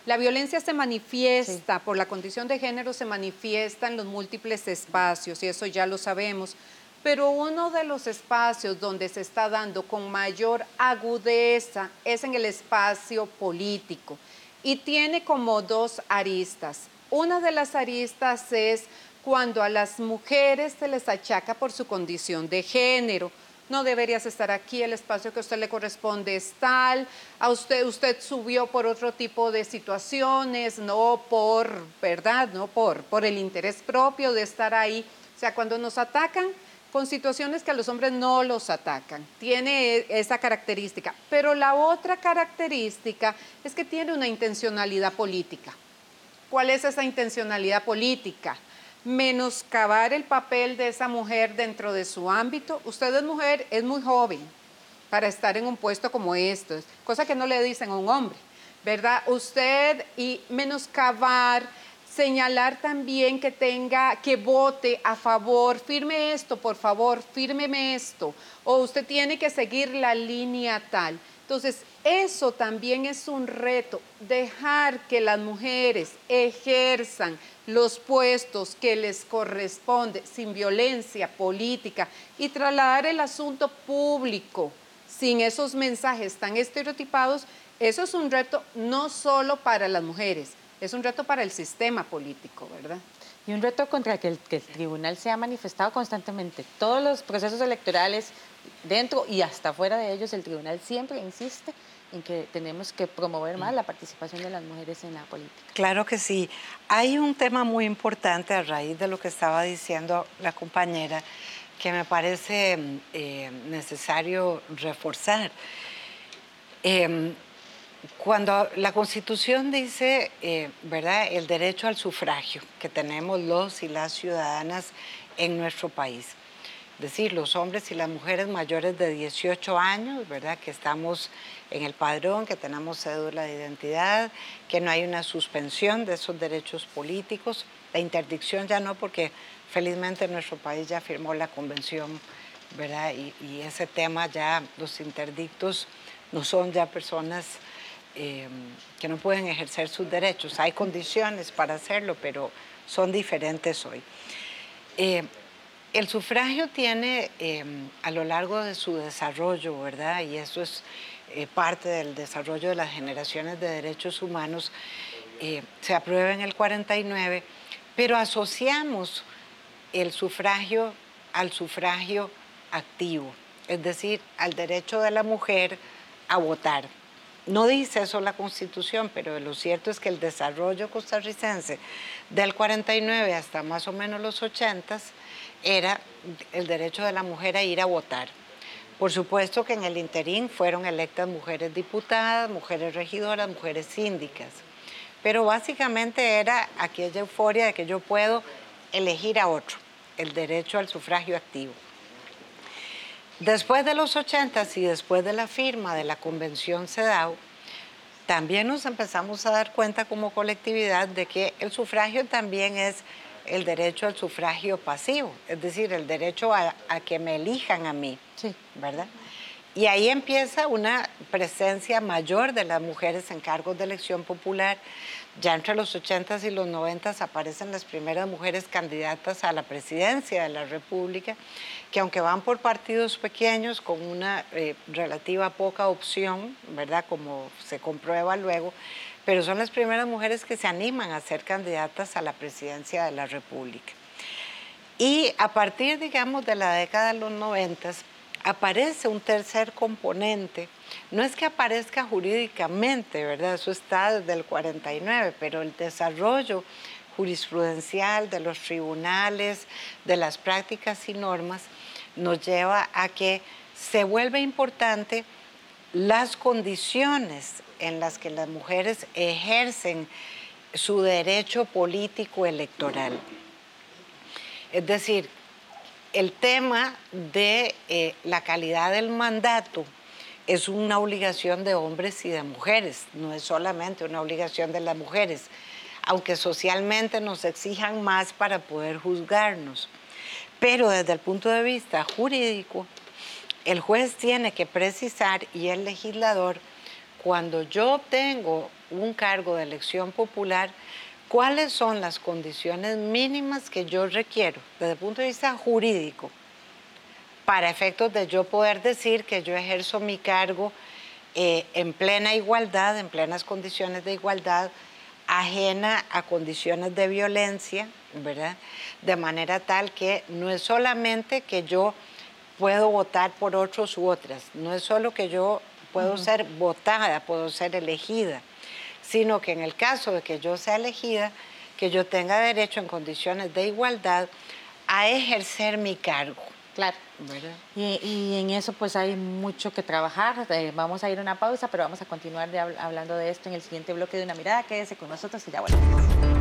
La violencia se manifiesta, por la condición de género, se manifiesta en los múltiples espacios y eso ya lo sabemos pero uno de los espacios donde se está dando con mayor agudeza es en el espacio político y tiene como dos aristas. Una de las aristas es cuando a las mujeres se les achaca por su condición de género. No deberías estar aquí, el espacio que a usted le corresponde es tal, a usted, usted subió por otro tipo de situaciones, no por, ¿verdad? No por, por el interés propio de estar ahí. O sea, cuando nos atacan, con situaciones que a los hombres no los atacan. Tiene e, esa característica. Pero la otra característica es que tiene una intencionalidad política. ¿Cuál es esa intencionalidad política? Menoscabar el papel de esa mujer dentro de su ámbito. Usted es mujer, es muy joven para estar en un puesto como este, cosa que no le dicen a un hombre, ¿verdad? Usted y menoscabar señalar también que tenga, que vote a favor, firme esto, por favor, fírmeme esto, o usted tiene que seguir la línea tal. Entonces, eso también es un reto, dejar que las mujeres ejerzan los puestos que les corresponde sin violencia política y trasladar el asunto público sin esos mensajes tan estereotipados, eso es un reto no solo para las mujeres, es un reto para el sistema político, ¿verdad? Y un reto contra el que el, tribunal se ha manifestado constantemente. Todos los procesos electorales, dentro y hasta fuera de ellos, el tribunal siempre insiste en que tenemos que promover más la participación de las mujeres en la política. Claro que sí. Hay un tema muy importante a raíz de lo que estaba diciendo la compañera que me parece eh, necesario reforzar. Eh, cuando la Constitución dice, eh, ¿verdad?, el derecho al sufragio que tenemos los y las ciudadanas en nuestro país. Decir, los hombres y las mujeres mayores de 18 años, ¿verdad?, que estamos en el padrón, que tenemos cédula de identidad, que no hay una suspensión de esos derechos políticos. La interdicción ya no, porque felizmente nuestro país ya firmó la convención, ¿verdad? Y, ese tema ya, los interdictos no son ya personas Em, que no pueden ejercer sus derechos. Hay condiciones para hacerlo, pero son diferentes hoy. Em, el sufragio tiene em, a lo largo de su desarrollo, ¿verdad? Y eso es eh, parte del desarrollo de las generaciones de derechos humanos. Eh, se aprueba en el 49, pero asociamos el sufragio al sufragio activo, es decir, al derecho de la mujer a votar. No dice eso la Constitución, pero lo cierto es que el desarrollo costarricense del 49 hasta más o menos los 80 era el derecho de la mujer a ir a votar. Por supuesto que en el interín fueron electas mujeres diputadas, mujeres regidoras, mujeres síndicas, pero básicamente era aquella euforia de que yo puedo elegir a otro, el derecho al sufragio activo. Después de los 80 y después de la firma de la Convención CEDAW, también nos empezamos a dar cuenta como colectividad de que el sufragio también es el derecho al sufragio pasivo, es decir, el derecho a, que me elijan a mí, sí. ¿verdad? Y ahí empieza una presencia mayor de las mujeres en cargos de elección popular. Ya entre los 80s y los 90s aparecen las primeras mujeres candidatas a la presidencia de la República que aunque van por partidos pequeños con una eh, relativa poca opción, ¿verdad? Como se comprueba luego, pero son las primeras mujeres que se animan a ser candidatas a la presidencia de la República. Y a partir, digamos, de la década de los noventas, aparece un tercer componente. No es que aparezca jurídicamente, ¿verdad? Eso está desde el 49, pero el desarrollo jurisprudencial de los tribunales, de las prácticas y normas, nos lleva a que se vuelve importante las condiciones en las que las mujeres ejercen su derecho político electoral. Es decir, el tema de eh, la calidad del mandato es una obligación de hombres y de mujeres, no es solamente una obligación de las mujeres, aunque socialmente nos exijan más para poder juzgarnos. Pero desde el punto de vista jurídico, el juez tiene que precisar y el legislador, cuando yo obtengo un cargo de elección popular, cuáles son las condiciones mínimas que yo requiero desde el punto de vista jurídico para efectos de yo poder decir que yo ejerzo mi cargo eh, en plena igualdad, en plenas condiciones de igualdad, ajena a condiciones de violencia, ¿verdad? De manera tal que no es solamente que yo puedo votar por otros u otras. No es solo que yo puedo ser votada, puedo ser elegida, sino que en el caso de que yo sea elegida, que yo tenga derecho en condiciones de igualdad a ejercer mi cargo. Claro. Y, en eso pues hay mucho que trabajar. Eh, vamos a ir a una pausa, pero vamos a continuar hablando de esto en el siguiente bloque de una mirada. Quédese con nosotros y ya volvemos.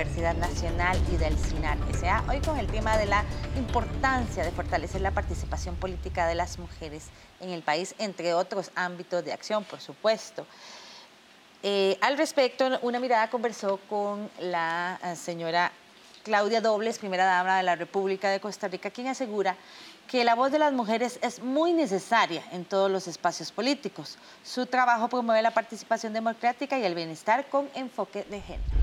Universidad Nacional y del SINAR S.A. Hoy con el tema de la importancia de fortalecer la participación política de las mujeres en el país, entre otros ámbitos de acción, por supuesto. Eh, al respecto, una mirada conversó con la eh, señora Claudia Dobles, primera dama de la República de Costa Rica, quien asegura que la voz de las mujeres es muy necesaria en todos los espacios políticos. Su trabajo promueve la participación democrática y el bienestar con enfoque de género.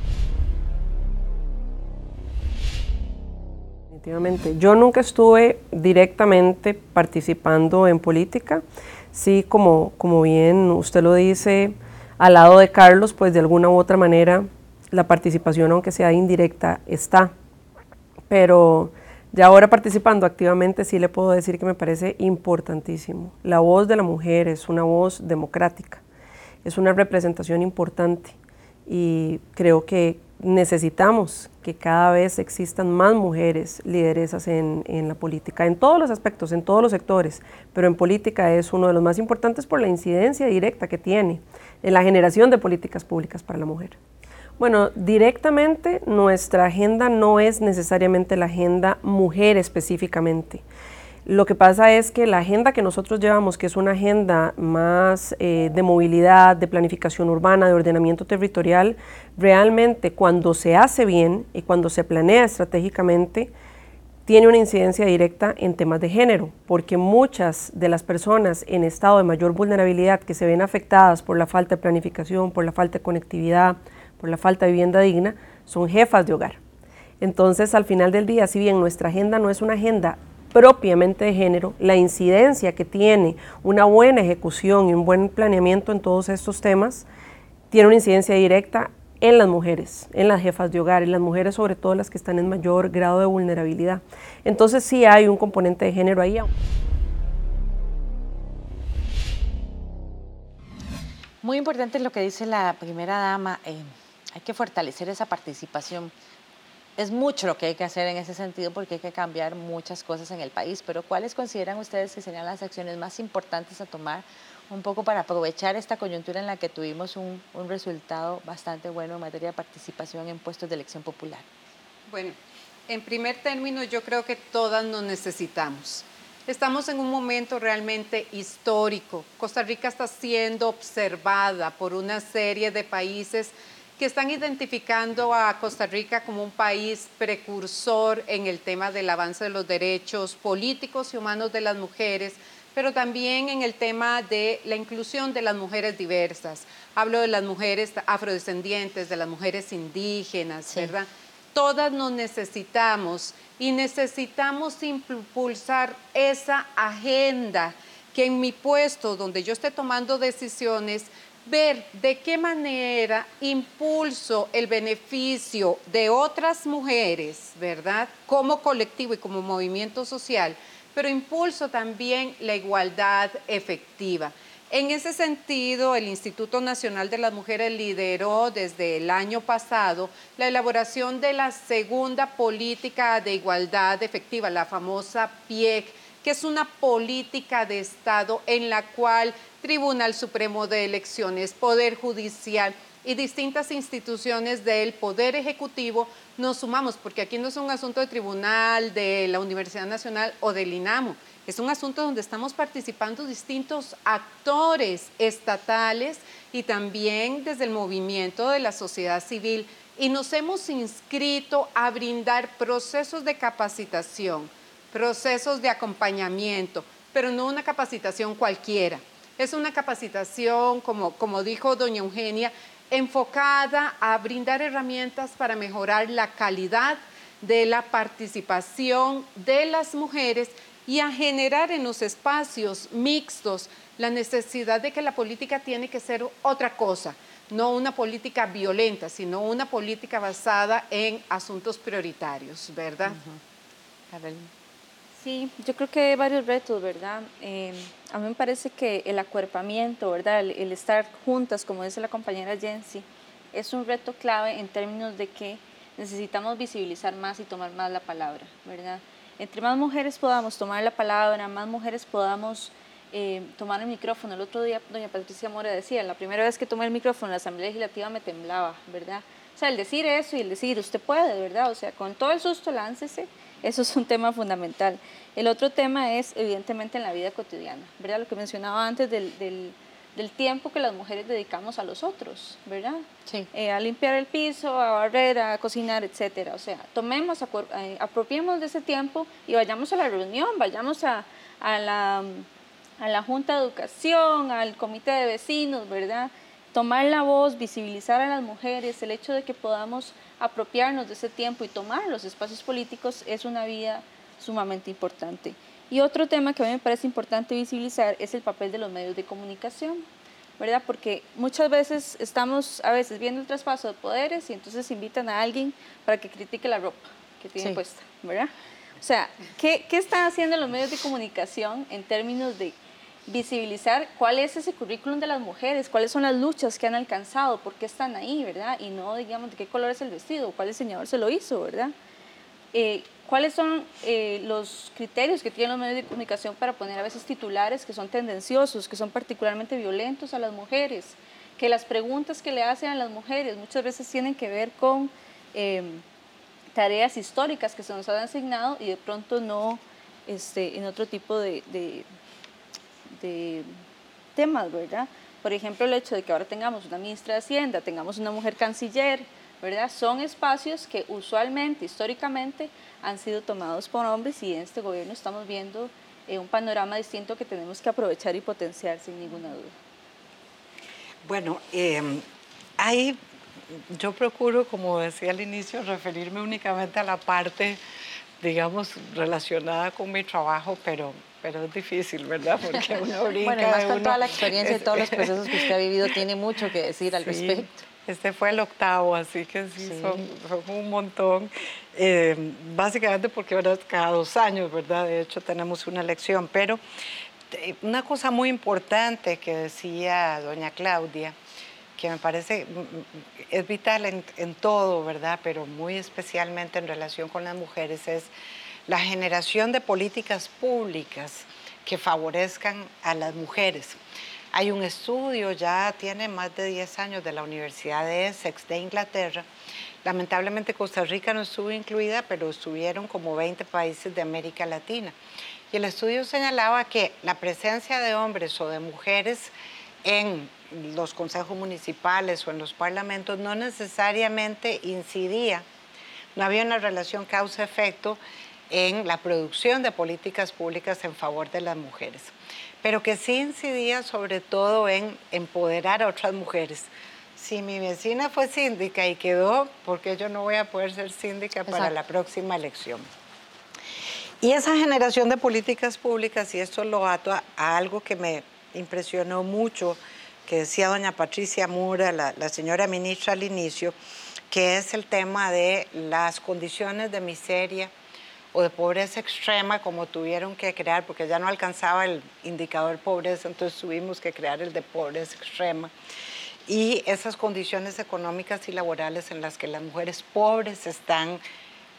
Yo nunca estuve directamente participando en política. Sí, como, como bien usted lo dice, al lado de Carlos, pues de alguna u otra manera la participación, aunque sea indirecta, está. Pero ya ahora participando activamente sí le puedo decir que me parece importantísimo. La voz de la mujer es una voz democrática, es una representación importante y creo que necesitamos que cada vez existan más mujeres lideresas en, en, la política, en todos los aspectos, en todos los sectores, pero en política es uno de los más importantes por la incidencia directa que tiene en la generación de políticas públicas para la mujer. Bueno, directamente nuestra agenda no es necesariamente la agenda mujer específicamente. Lo que pasa es que la agenda que nosotros llevamos, que es una agenda más eh, de movilidad, de planificación urbana, de ordenamiento territorial, realmente cuando se hace bien y cuando se planea estratégicamente, tiene una incidencia directa en temas de género, porque muchas de las personas en estado de mayor vulnerabilidad que se ven afectadas por la falta de planificación, por la falta de conectividad, por la falta de vivienda digna, son jefas de hogar. Entonces, al final del día, si bien nuestra agenda no es una agenda propiamente de género, la incidencia que tiene una buena ejecución y un buen planeamiento en todos estos temas, tiene una incidencia directa en las mujeres, en las jefas de hogar, en las mujeres sobre todo las que están en mayor grado de vulnerabilidad. Entonces sí hay un componente de género ahí. Muy importante lo que dice la primera dama. Eh, hay que fortalecer esa participación. Es mucho lo que hay que hacer en ese sentido porque hay que cambiar muchas cosas en el país, pero ¿cuáles consideran ustedes que serían las acciones más importantes a tomar un poco para aprovechar esta coyuntura en la que tuvimos un, resultado bastante bueno en materia de participación en puestos de elección popular? Bueno, en primer término yo creo que todas nos necesitamos. Estamos en un momento realmente histórico. Costa Rica está siendo observada por una serie de países que están identificando a Costa Rica como un país precursor en el tema del avance de los derechos políticos y humanos de las mujeres, pero también en el tema de la inclusión de las mujeres diversas. Hablo de las mujeres afrodescendientes, de las mujeres indígenas, ¿verdad? Todas nos necesitamos y necesitamos impulsar esa agenda que en mi puesto donde yo esté tomando decisiones ver de qué manera impulso el beneficio de otras mujeres, ¿verdad? Como colectivo y como movimiento social, pero impulso también la igualdad efectiva. En ese sentido, el Instituto Nacional de las Mujeres lideró desde el año pasado la elaboración de la segunda política de igualdad efectiva, la famosa PIEC, que es una política de Estado en la cual Tribunal Supremo de Elecciones, Poder Judicial y distintas instituciones del Poder Ejecutivo nos sumamos, porque aquí no es un asunto de tribunal, de la Universidad Nacional o del INAMO, es un asunto donde estamos participando distintos actores estatales y también desde el movimiento de la sociedad civil. Y nos hemos inscrito a brindar procesos de capacitación, procesos de acompañamiento, pero no una capacitación cualquiera. Es una capacitación, como, como dijo doña Eugenia, enfocada a brindar herramientas para mejorar la calidad de la participación de las mujeres y a generar en los espacios mixtos la necesidad de que la política tiene que ser otra cosa, no una política violenta, sino una política basada en asuntos prioritarios, ¿verdad? Sí, yo creo que hay varios retos, ¿verdad? Eh, a mí me parece que el acuerpamiento, ¿verdad? El, estar juntas, como dice la compañera Jensi, es un reto clave en términos de que necesitamos visibilizar más y tomar más la palabra, ¿verdad? Entre más mujeres podamos tomar la palabra, más mujeres podamos eh, tomar el micrófono. El otro día, doña Patricia Mora decía, la primera vez que tomé el micrófono en la Asamblea Legislativa me temblaba, ¿verdad? O sea, el decir eso y el decir, usted puede, ¿verdad? O sea, con todo el susto láncese eso es un tema fundamental. El otro tema es, evidentemente, en la vida cotidiana, ¿verdad? Lo que mencionaba antes del, del, tiempo que las mujeres dedicamos a los otros, ¿verdad? Sí. Eh, a limpiar el piso, a barrer, a cocinar, etcétera. O sea, tomemos, eh, apropiemos de ese tiempo y vayamos a la reunión, vayamos a, a, la, a la Junta de Educación, al Comité de Vecinos, ¿verdad? Tomar la voz, visibilizar a las mujeres, el hecho de que podamos apropiarnos de ese tiempo y tomar los espacios políticos es una vía sumamente importante. Y otro tema que a mí me parece importante visibilizar es el papel de los medios de comunicación, ¿verdad? Porque muchas veces estamos a veces viendo el traspaso de poderes y entonces invitan a alguien para que critique la ropa que tiene puesta, ¿verdad? O sea, ¿qué, ¿qué están haciendo los medios de comunicación en términos de visibilizar cuál es ese currículum de las mujeres, cuáles son las luchas que han alcanzado, por qué están ahí, ¿verdad? Y no, digamos, de qué color es el vestido, cuál diseñador se lo hizo, ¿verdad? Eh, ¿Cuáles son eh, los criterios que tienen los medios de comunicación para poner a veces titulares que son tendenciosos, que son particularmente violentos a las mujeres? Que las preguntas que le hacen a las mujeres muchas veces tienen que ver con em, tareas históricas que se nos han asignado y de pronto no este, en otro tipo de de temas, ¿verdad? Por ejemplo, el hecho de que ahora tengamos una ministra de Hacienda, tengamos una mujer canciller, ¿verdad? Son espacios que usualmente, históricamente, han sido tomados por hombres y en este gobierno estamos viendo eh, un panorama distinto que tenemos que aprovechar y potenciar sin ninguna duda. Bueno, eh, ahí yo procuro, como decía al inicio, referirme únicamente a la parte, digamos, relacionada con mi trabajo, pero pero es difícil, ¿verdad? Porque uno brinca. bueno, más con toda la experiencia y todos los procesos que usted ha vivido, tiene mucho que decir al respecto. Este fue el octavo, así que sí, Son, un montón. Eh, básicamente porque cada dos años, ¿verdad? De hecho, tenemos una elección. Pero eh, una cosa muy importante que decía doña Claudia, que me parece mm, mm, es vital en, en todo, ¿verdad? Pero muy especialmente en relación con las mujeres, es la generación de políticas públicas que favorezcan a las mujeres. Hay un estudio, ya tiene más de 10 años, de la Universidad de Essex de Inglaterra. Lamentablemente Costa Rica no estuvo incluida, pero estuvieron como 20 países de América Latina. Y el estudio señalaba que la presencia de hombres o de mujeres en los consejos municipales o en los parlamentos no necesariamente incidía, no había una relación causa-efecto en la producción de políticas públicas en favor de las mujeres, pero que sí incidía sobre todo en empoderar a otras mujeres. Si mi vecina fue síndica y quedó, ¿por qué yo no voy a poder ser síndica para la próxima elección? Y esa generación de políticas públicas, y esto lo ato a, algo que me impresionó mucho, que decía doña Patricia Mura, la, la señora ministra al inicio, que es el tema de las condiciones de miseria o de pobreza extrema como tuvieron que crear, porque ya no alcanzaba el indicador pobreza, entonces tuvimos que crear el de pobreza extrema. Y esas condiciones económicas y laborales en las que las mujeres pobres están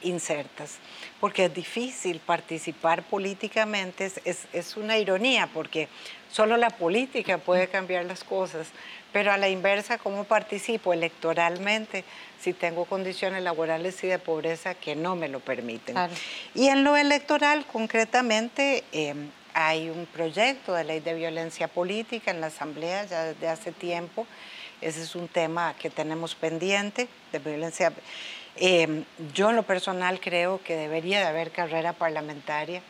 insertas, porque es difícil participar políticamente, es, es, una ironía, porque solo la política puede cambiar las cosas, pero a la inversa, ¿cómo participo electoralmente si tengo condiciones laborales y de pobreza que no me lo permiten? Y en lo electoral, concretamente, em, hay un proyecto de ley de violencia política en la Asamblea ya desde hace tiempo. Ese es un tema que tenemos pendiente de violencia Em, yo en lo personal creo que debería de haber carrera parlamentaria,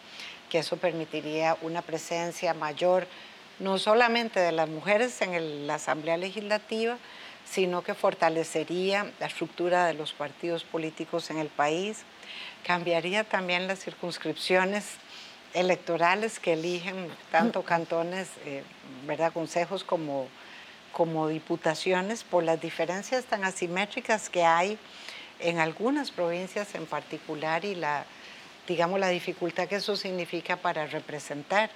que eso permitiría una presencia mayor, no solamente de las mujeres en la Asamblea Legislativa, sino que fortalecería la estructura de los partidos políticos en el país, cambiaría también las circunscripciones electorales que eligen tanto cantones, eh, ¿verdad? consejos como, como diputaciones, por las diferencias tan asimétricas que hay en algunas provincias en particular y la, digamos, la dificultad que eso significa para representar.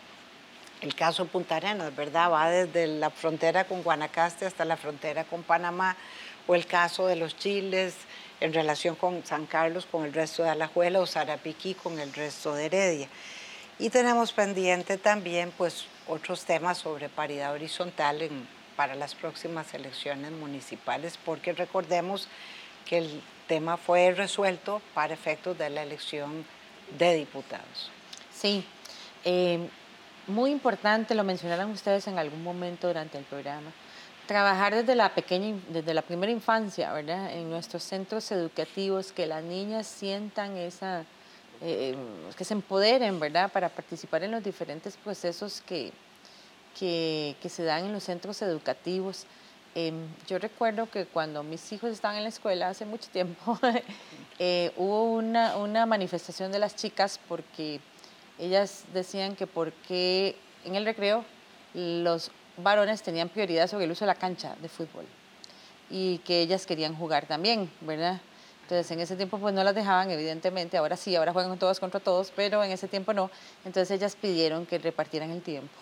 El caso Punta Arenas, ¿verdad? Va desde la frontera con Guanacaste hasta la frontera con Panamá, o el caso de los chiles en relación con San Carlos, con el resto de Alajuela, o Sarapiquí con el resto de Heredia. Y tenemos pendiente también, pues, otros temas sobre paridad horizontal para las próximas elecciones municipales, porque recordemos que el tema fue resuelto para efectos de la elección de diputados. Sí, eh, muy importante, lo mencionaron ustedes en algún momento durante el programa, trabajar desde la pequeña, desde la primera infancia, ¿verdad? En nuestros centros educativos, que las niñas sientan esa, eh, que se empoderen, ¿verdad? Para participar en los diferentes procesos que, que, que se dan en los centros educativos. Em, yo recuerdo que cuando mis hijos estaban en la escuela hace mucho tiempo, eh, hubo una, una, manifestación de las chicas porque ellas decían que porque en el recreo los varones tenían prioridad sobre el uso de la cancha de fútbol y que ellas querían jugar también, ¿verdad? Entonces en ese tiempo pues no las dejaban, evidentemente, ahora sí, ahora juegan todos contra todos, pero en ese tiempo no. Entonces ellas pidieron que repartieran el tiempo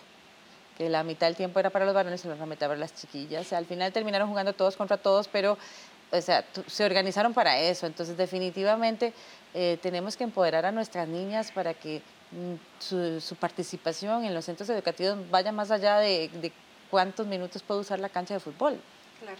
la mitad del tiempo era para los varones y la otra mitad para las chiquillas. al final terminaron jugando todos contra todos, pero o sea, se organizaron para eso. Entonces, definitivamente eh, tenemos que empoderar a nuestras niñas para que mm, su, participación en los centros educativos vaya más allá de, de cuántos minutos puede usar la cancha de fútbol. Claro.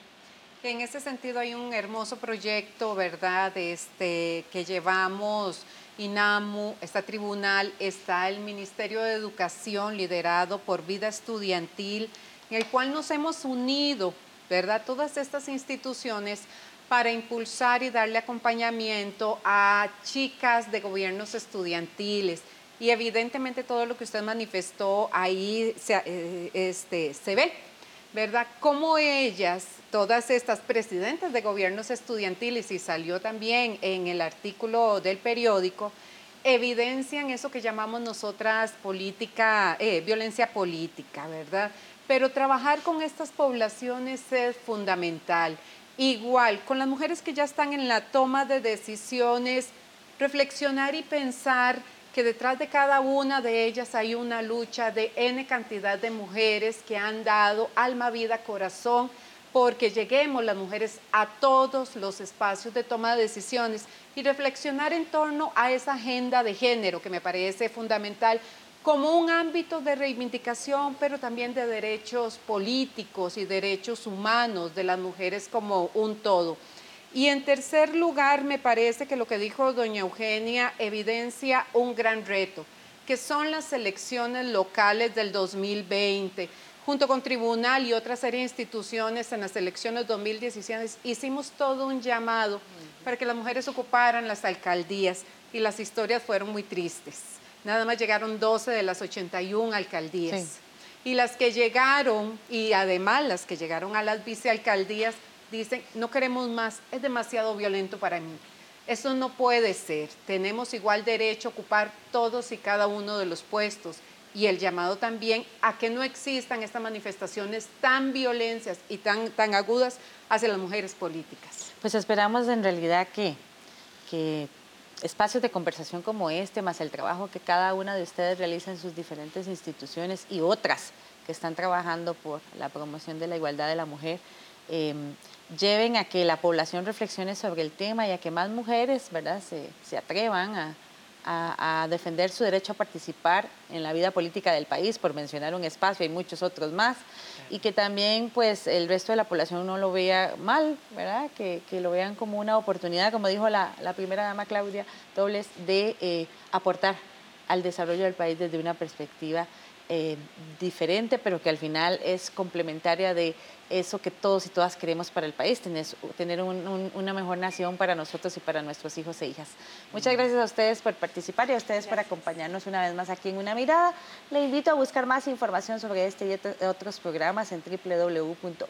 En ese sentido hay un hermoso proyecto, ¿verdad? Este, que llevamos INAMU, está tribunal, está el Ministerio de Educación liderado por Vida Estudiantil, en el cual nos hemos unido, ¿verdad? Todas estas instituciones para impulsar y darle acompañamiento a chicas de gobiernos estudiantiles. Y evidentemente todo lo que usted manifestó ahí se, eh, este, se ve, ¿verdad? Cómo ellas, todas estas presidentes de gobiernos estudiantiles, y salió también en el artículo del periódico, evidencian eso que llamamos nosotras política, eh, violencia política, ¿verdad? Pero trabajar con estas poblaciones es fundamental. Igual, con las mujeres que ya están en la toma de decisiones, reflexionar y pensar que detrás de cada una de ellas hay una lucha de N cantidad de mujeres que han dado alma, vida, corazón, porque lleguemos las mujeres a todos los espacios de toma de decisiones y reflexionar en torno a esa agenda de género que me parece fundamental como un ámbito de reivindicación, pero también de derechos políticos y derechos humanos de las mujeres como un todo. Y en tercer lugar, me parece que lo que dijo doña Eugenia evidencia un gran reto, que son las elecciones locales del 2020, junto con Tribunal y otra serie de instituciones en las elecciones 2016, hicimos todo un llamado para que las mujeres ocuparan las alcaldías y las historias fueron muy tristes. Nada más llegaron 12 de las 81 alcaldías. Y las que llegaron, y además las que llegaron a las vicealcaldías, dicen, no queremos más, es demasiado violento para mí. Eso no puede ser. Tenemos igual derecho a ocupar todos y cada uno de los puestos y el llamado también a que no existan estas manifestaciones tan violentas y tan, tan agudas hacia las mujeres políticas. Pues esperamos en realidad que, que espacios de conversación como este, más el trabajo que cada una de ustedes realiza en sus diferentes instituciones y otras que están trabajando por la promoción de la igualdad de la mujer, em, lleven a que la población reflexione sobre el tema y a que más mujeres ¿verdad? Se, se atrevan a, a, defender su derecho a participar en la vida política del país, por mencionar un espacio, hay muchos otros más, y que también pues el resto de la población no lo vea mal, ¿verdad? Que, que lo vean como una oportunidad, como dijo la, la primera dama Claudia Dobles, de eh, aportar al desarrollo del país desde una perspectiva eh, diferente, pero que al final es complementaria de eso que todos y todas queremos para el país, tener, tener una mejor nación para nosotros y para nuestros hijos e hijas. Muchas gracias a ustedes por participar y a ustedes por acompañarnos una vez más aquí en Una Mirada. Le invito a buscar más información sobre este y otros programas en www.una.ac.cr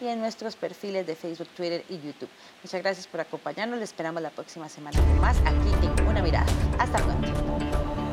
y en nuestros perfiles de Facebook, Twitter y YouTube. Muchas gracias por acompañarnos. Les esperamos la próxima semana más aquí en Una Mirada. Hasta pronto.